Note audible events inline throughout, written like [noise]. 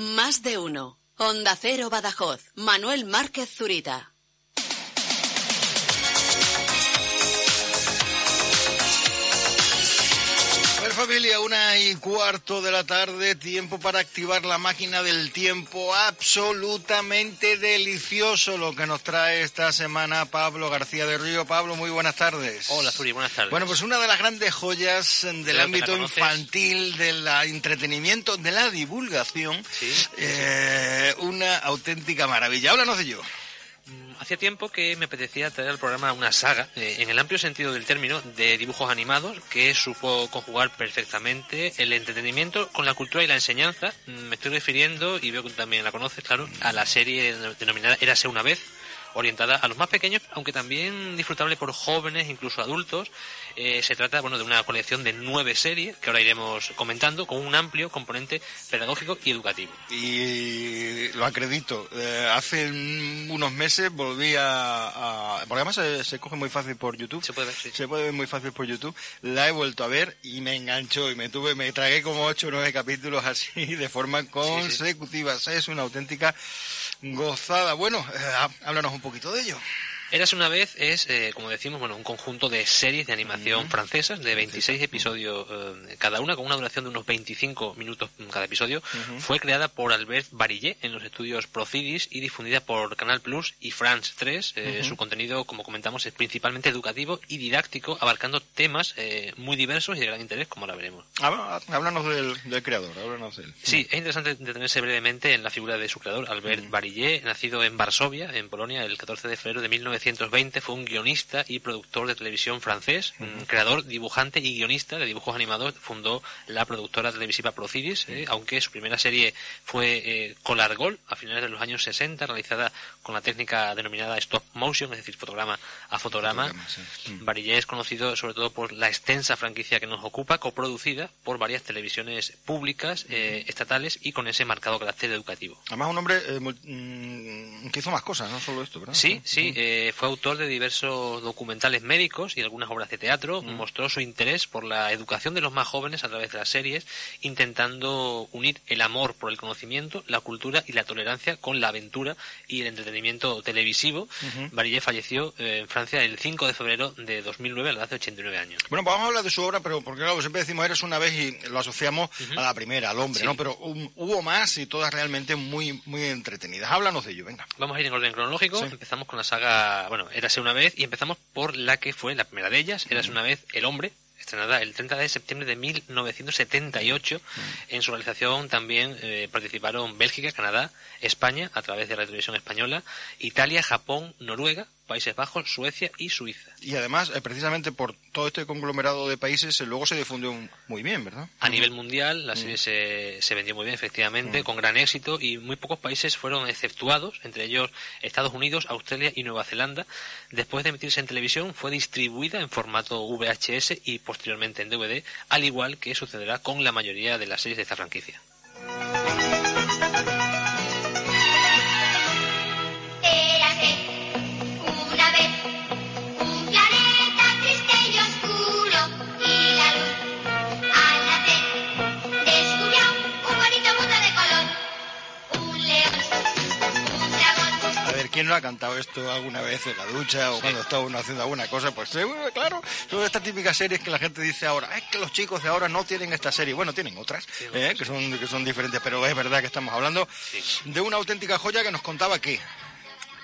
Más de uno. Onda Cero Badajoz. Manuel Márquez Zurita. Familia, una y cuarto de la tarde, tiempo para activar la máquina del tiempo. Absolutamente delicioso lo que nos trae esta semana Pablo García de Río. Pablo, muy buenas tardes. Hola, Zuri, buenas tardes. Bueno, pues una de las grandes joyas del ámbito infantil, del entretenimiento, de la divulgación. Eh, una auténtica maravilla. Háblanos de ello hacía tiempo que me apetecía traer al programa una saga, eh, en el amplio sentido del término, de dibujos animados que supo conjugar perfectamente el entretenimiento con la cultura y la enseñanza. Mm, me estoy refiriendo, y veo que también la conoces, claro, a la serie denominada Érase una vez, orientada a los más pequeños, aunque también disfrutable por jóvenes, incluso adultos. Eh, se trata bueno, de una colección de nueve series que ahora iremos comentando con un amplio componente pedagógico y educativo. Y lo acredito. Eh, hace unos meses volví a, porque además se, coge muy fácil por YouTube. Se puede ver, sí. Se puede ver muy fácil por YouTube. La he vuelto a ver y me enganchó y me tuve, me tragué como ocho o nueve capítulos así de forma consecutiva. Es una auténtica gozada. Bueno, eh, háblanos un poquito de ello. Eras una vez es, eh, como decimos, bueno, un conjunto de series de animación francesas de 26 episodios eh, cada una, con una duración de unos 25 minutos cada episodio. Fue creada por Albert Barillet en los estudios Procidis y difundida por Canal Plus y France 3. Eh, su contenido, como comentamos, es principalmente educativo y didáctico, abarcando temas muy diversos y de gran interés, como ahora veremos. Háblanos del, creador, háblanos de él. Sí, es interesante detenerse brevemente en la figura de su creador, Albert Barillet, nacido en Varsovia, en Polonia, el 14 de febrero de 1900 1920 fue un guionista y productor de televisión francés, creador, dibujante y guionista de dibujos animados. Fundó la productora televisiva Procidis, eh, aunque su primera serie fue eh, Colargol a finales de los años 60, realizada con la técnica denominada stop motion, es decir, fotograma a fotograma. Barillet es conocido sobre todo por la extensa franquicia que nos ocupa, coproducida por varias televisiones públicas, eh, estatales y con ese marcado carácter educativo. Además, un hombre mm, que hizo más cosas, no solo esto, ¿verdad? Sí, sí fue autor de diversos documentales médicos y algunas obras de teatro. Mm. Mostró su interés por la educación de los más jóvenes a través de las series, intentando unir el amor por el conocimiento, la cultura y la tolerancia con la aventura y el entretenimiento televisivo. Uh falleció eh, en Francia el 5 de febrero de 2009 a la edad de 89 años. Bueno, pues vamos a hablar de su obra, pero porque claro, siempre decimos eres una vez y lo asociamos a la primera, al hombre, ¿no? Pero hubo más y todas realmente muy, muy entretenidas. Háblanos de ello, venga. Vamos a ir en orden cronológico. Empezamos con la saga bueno, Érase una vez y empezamos por la que fue la primera de ellas, Érase una vez El hombre, estrenada el 30 de septiembre de 1978. En su realización también eh, participaron Bélgica, Canadá, España, a través de la televisión española, Italia, Japón, Noruega, Países Bajos, Suecia y Suiza. Y además, eh, precisamente por todo este conglomerado de países, eh, luego se difundió muy bien, ¿verdad? A nivel mundial, la serie se, se, vendió muy bien, efectivamente, con gran éxito, y muy pocos países fueron exceptuados, entre ellos Estados Unidos, Australia y Nueva Zelanda. Después de emitirse en televisión, fue distribuida en formato VHS y posteriormente en DVD, al igual que sucederá con la mayoría de las series de esta franquicia. ¿Quién no ha cantado esto alguna vez en la ducha o cuando está uno haciendo alguna cosa? Pues claro, son estas típicas series que la gente dice ahora, es que los chicos de ahora no tienen esta serie. Bueno, tienen otras, ¿eh? que, son, que son diferentes, pero es verdad que estamos hablando de una auténtica joya que nos contaba que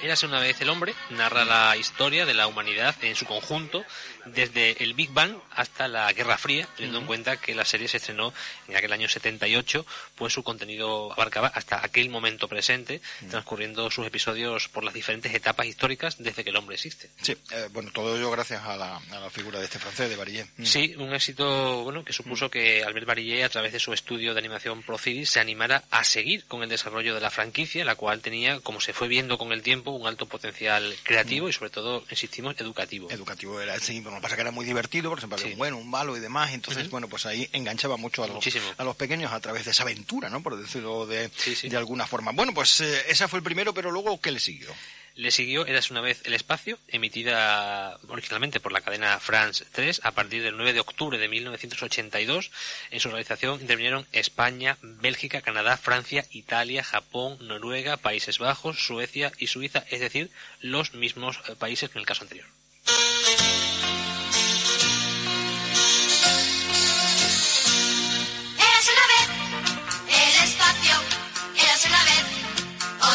Érase una vez el hombre, narra la historia de la humanidad en su conjunto, desde el Big Bang hasta la Guerra Fría, teniendo en cuenta que la serie se estrenó en aquel año 78, pues su contenido abarcaba hasta aquel momento presente, transcurriendo sus episodios por las diferentes etapas históricas desde que el hombre existe. Sí, eh, bueno, todo ello gracias a la, figura de este francés, de Barillet. Sí, un éxito bueno que supuso que Albert Barillet, a través de su estudio de animación Procidis, se animara a seguir con el desarrollo de la franquicia, la cual tenía, como se fue viendo con el tiempo, un alto potencial creativo y sobre todo, insistimos, educativo. Educativo era, sí, lo que pasa que era muy divertido, por ejemplo, un bueno, un malo y demás, entonces, bueno, pues ahí enganchaba mucho a los, a los pequeños a través de esa aventura, ¿no? Por decirlo de, de alguna forma. Bueno, pues eh, ese fue el primero, pero luego, ¿qué le siguió? Le siguió Eras una vez el espacio, emitida originalmente por la cadena France 3 a partir del 9 de octubre de 1982. En su realización intervinieron España, Bélgica, Canadá, Francia, Italia, Japón, Noruega, Países Bajos, Suecia y Suiza, es decir, los mismos eh, países que en el caso anterior.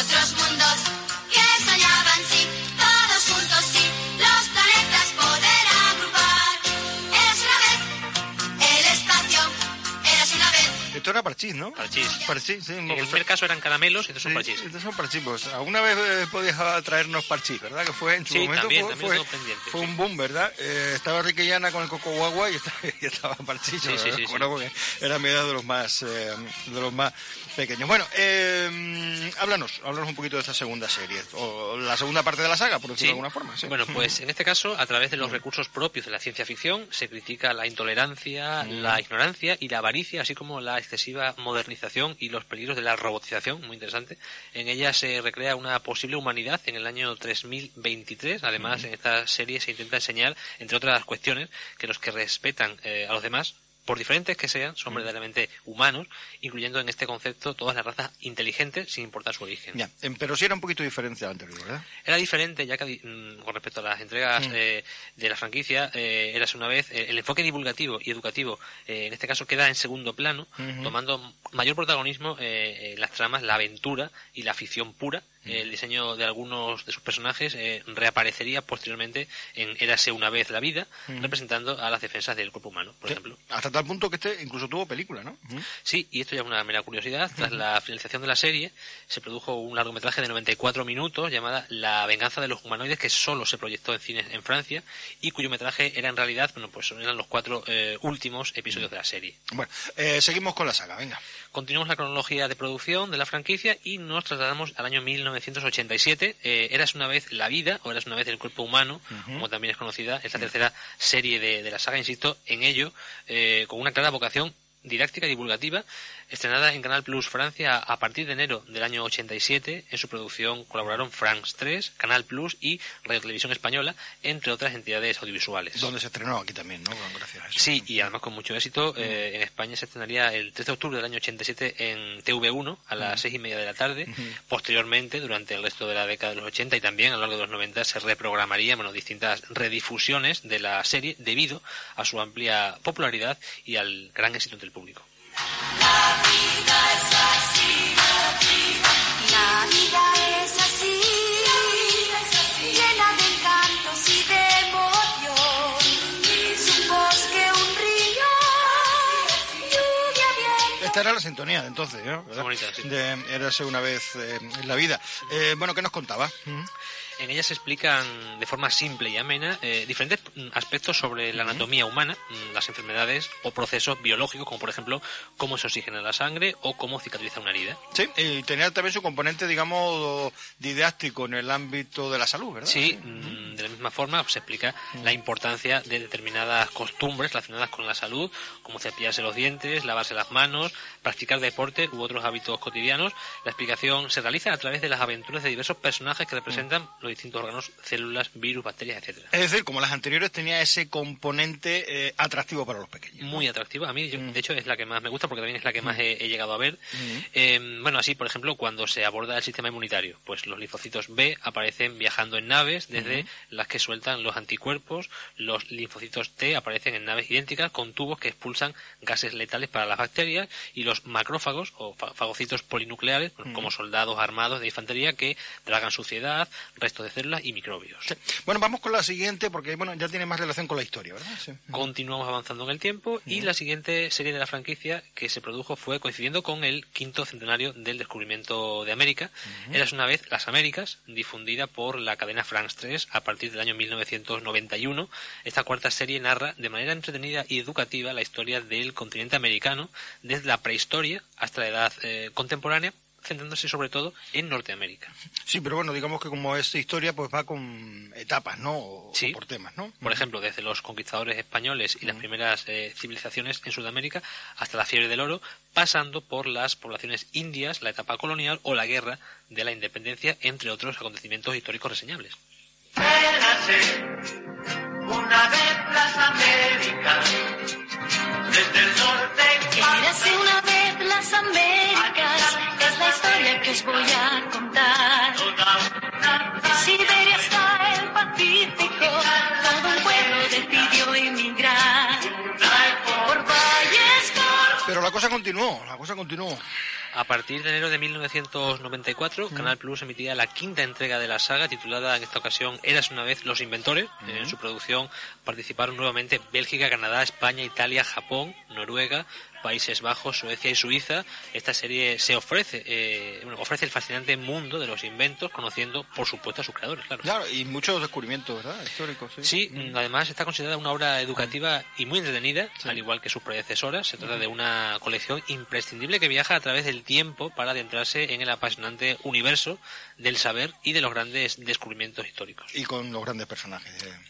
Otros mundos que soñaban, era parchís, ¿no? Parchís. Parchís, sí. En el primer caso eran caramelos y estos son Sí, parchís. estos son parchís. Pues, alguna vez eh, podías traernos parchís, ¿verdad? Que fue en su Sí, momento también, fue, también fue- sí. un boom, ¿verdad? Eh, estaba Riquellana con el Coco Guagua y [laughs] estaba, y estaba parchís. Sí, sí, acuerdo porque era medio de los más eh, de los más pequeños. Bueno, eh, háblanos, háblanos un poquito de esta segunda serie o la segunda parte de la saga, por decirlo de alguna forma. Bueno, pues en este caso, a través de los recursos propios de la ciencia ficción, se critica la intolerancia, la ignorancia y la avaricia, así como la excesiva modernización y los peligros de la robotización, muy interesante. En ella se recrea una posible humanidad en el año 3023. Además, en esta serie se intenta enseñar, entre otras cuestiones, que los que respetan eh, a los demás por diferentes que sean, son verdaderamente humanos, incluyendo en este concepto todas las razas inteligentes sin importar su origen. Ya, em, pero sí era un poquito diferente al anterior, ¿verdad? Era diferente, ya que mm, con respecto a las entregas Mm. eh, de la franquicia, eh, eras una vez, eh, el enfoque divulgativo y educativo, eh, en este caso queda en segundo plano, tomando mayor protagonismo eh, las tramas, la aventura y la ficción pura. Mm. El diseño de algunos de sus personajes eh, reaparecería posteriormente en Érase una vez la vida, Ujú. representando a las defensas del cuerpo humano, por Sí, ejemplo. Hasta tal punto que este incluso tuvo película, ¿no? Ujú. Sí, y esto ya es una mera curiosidad. Tras la finalización de la serie, se produjo un largometraje de 94 minutos llamada La venganza de los humanoides, que solo se proyectó en cines en Francia y cuyo metraje era en realidad, bueno, pues eran los cuatro eh, últimos episodios de la serie. Bueno, eh, seguimos con la saga, venga. Continuamos la cronología de producción de la franquicia y nos trasladamos al año 1987. Eh, Eras una vez la vida, o Eras una vez el cuerpo humano, como también es conocida. Es la tercera serie de, de la saga, insisto, en ello, eh, con una clara vocación didáctica y divulgativa, estrenada en Canal Plus Francia a partir de enero del año 87. En su producción colaboraron France 3, Canal Plus y Radio Televisión Española, entre otras entidades audiovisuales. Donde se estrenó aquí también, ¿no? Gracias a eso. Sí, y además con mucho éxito. eh, en España se estrenaría el 3 de octubre del año 87 en TV1 a las seis y media de la tarde. Posteriormente, durante el resto de la década de los 80 y también a lo largo de los 90, se reprogramarían bueno, distintas redifusiones de la serie debido a su amplia popularidad y al gran éxito entre el público. La vida es así, llena de encantos y de emoción. Es un bosque, un río, lluvia, viento. Esta era la sintonía de entonces, ¿no? Bonita, sí. De Érase una vez eh, en la vida. Eh, bueno, ¿qué nos contaba? En ella se explican de forma simple y amena eh, diferentes mm, aspectos sobre la anatomía humana, mm, las enfermedades o procesos biológicos, como por ejemplo cómo se oxigena la sangre o cómo cicatriza una herida. Sí, y tenía también su componente, digamos, didáctico en el ámbito de la salud, ¿verdad? Sí, mm, de la misma forma se explica la importancia de determinadas costumbres relacionadas con la salud, como cepillarse los dientes, lavarse las manos, practicar deporte u otros hábitos cotidianos. La explicación se realiza a través de las aventuras de diversos personajes que representan los distintos órganos, células, virus, bacterias, etcétera. Es decir, como las anteriores, tenía ese componente eh, atractivo para los pequeños. muy atractiva. A mí, yo, Mm. de hecho, es la que más me gusta porque también es la que más he, he llegado a ver. Eh, bueno, así, por ejemplo, cuando se aborda el sistema inmunitario, pues los linfocitos B aparecen viajando en naves desde las que sueltan los anticuerpos, los linfocitos T aparecen en naves idénticas con tubos que expulsan gases letales para las bacterias y los macrófagos o fa- fagocitos polinucleares, pues, como soldados armados de infantería que tragan suciedad, restos de células y microbios. Sí. Bueno, vamos con la siguiente, porque bueno, ya tiene más relación con la historia, ¿verdad? Sí. Continuamos avanzando en el tiempo y la siguiente serie de la franquicia que se produjo fue coincidiendo con el quinto centenario del descubrimiento de América. Eras una vez Las Américas, difundida por la cadena France 3 a partir del año 1991. Esta cuarta serie narra de manera entretenida y educativa la historia del continente americano desde la prehistoria hasta la edad eh, contemporánea centrándose sobre todo en Norteamérica. Sí, pero bueno, digamos que como esta historia pues va con etapas, ¿no? O, Sí. o por temas, ¿no? Por ejemplo, desde los conquistadores españoles y las primeras eh, civilizaciones en Sudamérica hasta la fiebre del oro, pasando por las poblaciones indias, la etapa colonial o la guerra de la independencia, entre otros acontecimientos históricos reseñables. Una vez las Américas, desde el norte una vez las Américas, historia que os voy a contar. De Siberia hasta el Pacífico, todo un pueblo decidió emigrar. Por valles, por Pero la cosa continuó, la cosa continuó. A partir de enero de 1994, Canal Plus emitía la quinta entrega de la saga, titulada en esta ocasión Eras una vez los inventores. En su producción participaron nuevamente Bélgica, Canadá, España, Italia, Japón, Noruega, Países Bajos, Suecia y Suiza. Esta serie se ofrece, eh, bueno, ofrece el fascinante mundo de los inventos, conociendo, por supuesto, a sus creadores, claro. Claro, y muchos descubrimientos, ¿verdad? Históricos, sí. Sí, mm, además está considerada una obra educativa y muy entretenida, al igual que sus predecesoras. Se trata de una colección imprescindible que viaja a través del tiempo para adentrarse en el apasionante universo del saber y de los grandes descubrimientos históricos. Y con los grandes personajes. eh.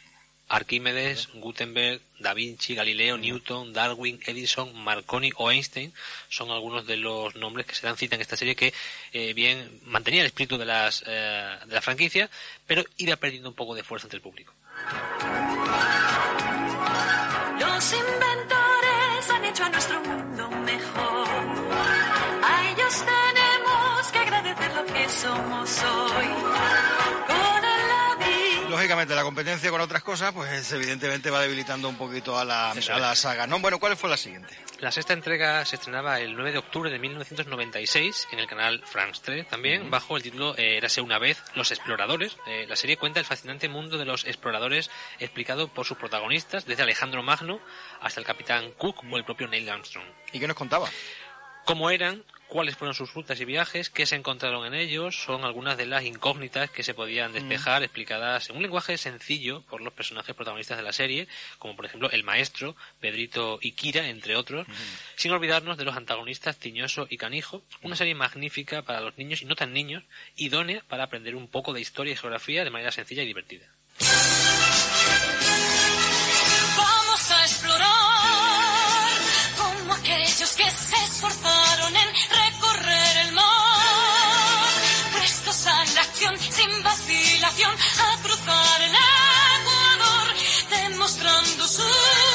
Arquímedes, Gutenberg, Da Vinci, Galileo, Newton, Darwin, Edison, Marconi o Einstein son algunos de los nombres que se dan cita en esta serie que eh, bien mantenía el espíritu de, las, eh, de la franquicia, pero iba perdiendo un poco de fuerza entre el público. Los inventores han hecho a nuestro mundo mejor. A ellos tenemos que agradecer lo que somos hoy. Lógicamente, la competencia con otras cosas, pues evidentemente va debilitando un poquito a la, a la saga. ¿no? Bueno, ¿cuál fue la siguiente? La sexta entrega se estrenaba el 9 de octubre de 1996 en el canal France 3 también, bajo el título eh, Érase una vez Los Exploradores. Eh, la serie cuenta el fascinante mundo de los exploradores explicado por sus protagonistas, desde Alejandro Magno hasta el capitán Cook o el propio Neil Armstrong. ¿Y qué nos contaba? cómo eran, cuáles fueron sus rutas y viajes, qué se encontraron en ellos, son algunas de las incógnitas que se podían despejar, explicadas en un lenguaje sencillo por los personajes protagonistas de la serie, como por ejemplo el maestro, Pedrito y Kira, entre otros, sin olvidarnos de los antagonistas Tiñoso y Canijo, una serie magnífica para los niños y no tan niños, idónea para aprender un poco de historia y geografía de manera sencilla y divertida. Vamos a a cruzar el Ecuador, demostrando su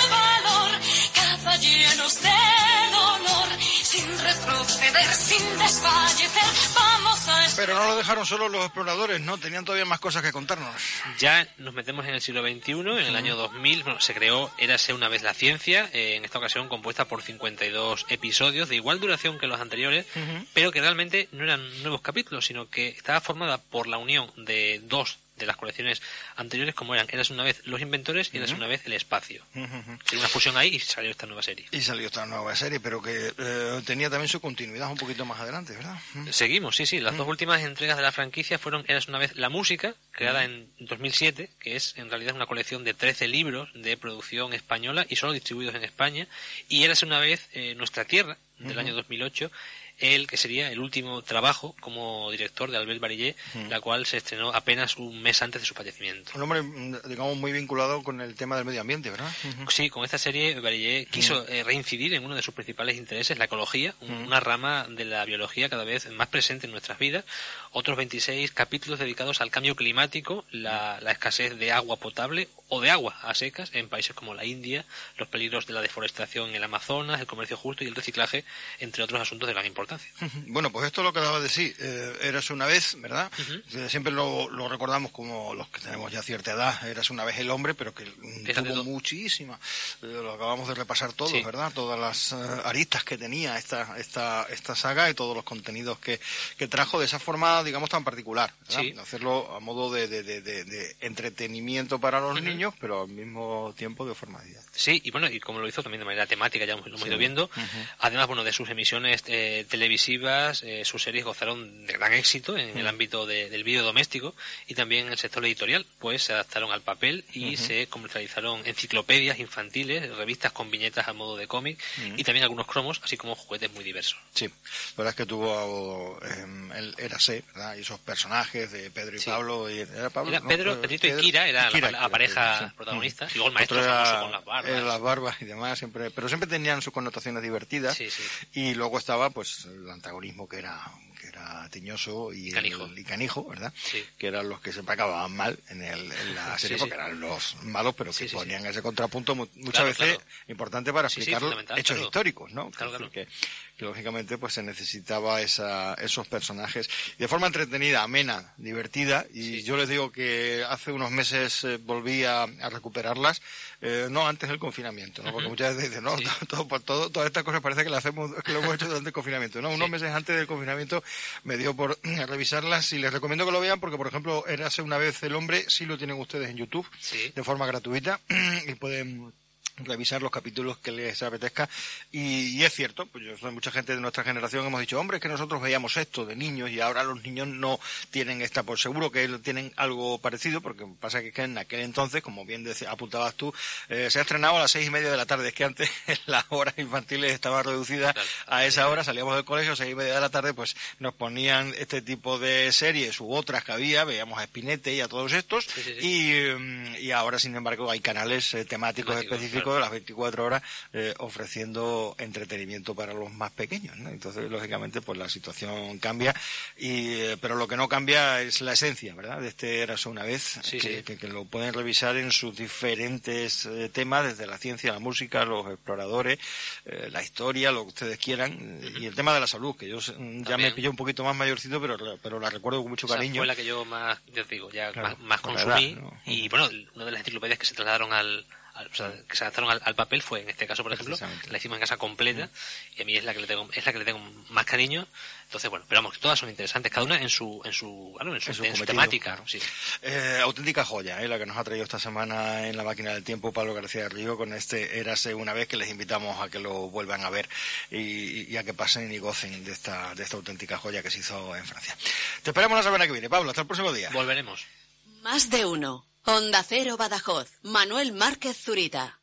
valor, caballeros del honor, sin retroceder, sin desfallecer. Vamos a. Pero no lo dejaron solo los exploradores, ¿no? Tenían todavía más cosas que contarnos. Ya nos metemos en el siglo XXI, en el año 2000, bueno, se creó Érase una vez la ciencia, eh, en esta ocasión compuesta por 52 episodios de igual duración que los anteriores, pero que realmente no eran nuevos capítulos, sino que estaba formada por la unión de dos de las colecciones anteriores, como eran Érase una vez los inventores y Érase una vez el espacio. Tiene una fusión ahí y salió esta nueva serie. Y salió esta nueva serie, pero que eh, tenía también su continuidad un poquito más adelante, ¿verdad? Seguimos, sí, sí. Las dos últimas entregas de la franquicia fueron Eras una vez la música, creada en 2007, que es en realidad una colección de 13 libros de producción española y solo distribuidos en España, y Eras una vez eh, Nuestra Tierra, del año 2008, el que sería el último trabajo como director de Albert Barillé, la cual se estrenó apenas un mes antes de su fallecimiento. Un hombre, mm, digamos, muy vinculado con el tema del medio ambiente, ¿verdad? Sí, con esta serie Barillé quiso eh, reincidir en uno de sus principales intereses, la ecología, un- una rama de la biología cada vez más presente en nuestras vidas. Otros 26 capítulos dedicados al cambio climático, la, la escasez de agua potable o de agua a secas en países como la India, los peligros de la deforestación en el Amazonas, el comercio justo y el reciclaje, entre otros asuntos de gran importancia. Bueno, pues esto es lo que acabas de decir. Eh, eras una vez, ¿verdad? Siempre lo, lo recordamos como los que tenemos ya cierta edad. Eras una vez el hombre, pero que mm, Fíjate tuvo muchísima. eh, lo acabamos de repasar todos, Sí. ¿verdad? Todas las eh, aristas que tenía esta, esta, esta saga y todos los contenidos que, que trajo de esa forma, digamos, tan particular. Sí. Hacerlo a modo de, de, de, de- de entretenimiento para los niños, pero al mismo tiempo de forma didáctica. Sí, y bueno, y como lo hizo también de manera temática, ya lo hemos ido viendo. Además, bueno, de sus emisiones eh, televisivas, eh, sus series gozaron de gran éxito en el ámbito de- del vídeo doméstico y también en el sector editorial, pues se adaptaron al papel y se comercializaron enciclopedias infantiles, revistas con viñetas a modo de cómic y también algunos cromos, así como juguetes muy diversos. Sí, la verdad es que tuvo eh, el Érase, ¿verdad? Y esos personajes de Pedro y Sí. Pablo. Y, ¿Era Pablo? Era No, Pedro, eh, Pedrito y Kira, era la- Kira, la, Kira, pareja sí. protagonista. Y luego el maestro era- famoso con las barbas. era las barbas y demás, siempre, pero siempre tenían sus connotaciones divertidas. Sí. Y luego estaba pues el antagonismo que era era tiñoso y Canijo. el- y canijo, ¿verdad? Sí. Que eran los que siempre acababan mal en, el, en la serie sí. porque eran los malos, pero que ponían ese contrapunto mu- muchas Claro, veces claro. importante para explicar hechos claro. históricos, ¿no? Que, que lógicamente pues se necesitaba esa, esos personajes de forma entretenida, amena, divertida y yo les digo que hace unos meses eh, volví a, a recuperarlas, eh, no antes del confinamiento, ¿no? Porque muchas veces dicen, no, [laughs] todo, todo, todo- todas estas cosas parece que las hacemos, que lo hemos hecho durante el confinamiento, no, unos meses antes del confinamiento me dio por [clears throat] revisarlas y les recomiendo que lo vean porque por ejemplo hace una vez el hombre, sí lo tienen ustedes en YouTube Sí. de forma gratuita [clears throat] y pueden revisar los capítulos que les apetezca y, y es cierto, pues yo soy mucha gente de nuestra generación hemos dicho, hombre, es que nosotros veíamos esto de niños y ahora los niños no tienen esta, por seguro que tienen algo parecido, porque pasa que, en aquel entonces, como bien apuntabas tú, eh, se ha estrenado a las seis y media de la tarde, es que antes [laughs] las horas infantiles estaban reducidas a esa hora, salíamos del colegio, seis y media de la tarde, pues nos ponían este tipo de series u otras que había, veíamos a Spinette y a todos estos, Sí, sí, sí. y, mm, y ahora, sin embargo, hay canales eh, temáticos Temáticos, específicos de las 24 horas eh, ofreciendo entretenimiento para los más pequeños. ¿no? Entonces, lógicamente, pues la situación cambia, y, eh, pero lo que no cambia es la esencia, ¿verdad? De este Érase una vez, Sí, que, sí. que- que lo pueden revisar en sus diferentes eh, temas, desde la ciencia, la música, los exploradores, eh, la historia, lo que ustedes quieran, y el tema de la salud, que yo ya me pillé un poquito más mayorcito, pero, pero la recuerdo con mucho cariño. fue la que yo más, ya te digo, ya Claro, más, consumí. Y bueno, una de las enciclopedias que se trasladaron al- o sea, que se adaptaron al, al papel fue en este caso, por ejemplo, la hicimos en casa completa y a mí es la que le tengo, es la que le tengo más cariño. Entonces, bueno, pero vamos, todas son interesantes, cada una en su, en su, claro, en su, En su en su temática. claro. Sí. Eh, auténtica joya, eh, la que nos ha traído esta semana en la máquina del tiempo Pablo García del Río con este Érase una vez que les invitamos a que lo vuelvan a ver y, y a que pasen y gocen de esta, de esta auténtica joya que se hizo en Francia. Te esperamos la semana que viene, Pablo, hasta el próximo día. Volveremos. Más de uno. Onda Cero Badajoz. Manuel Márquez Zurita.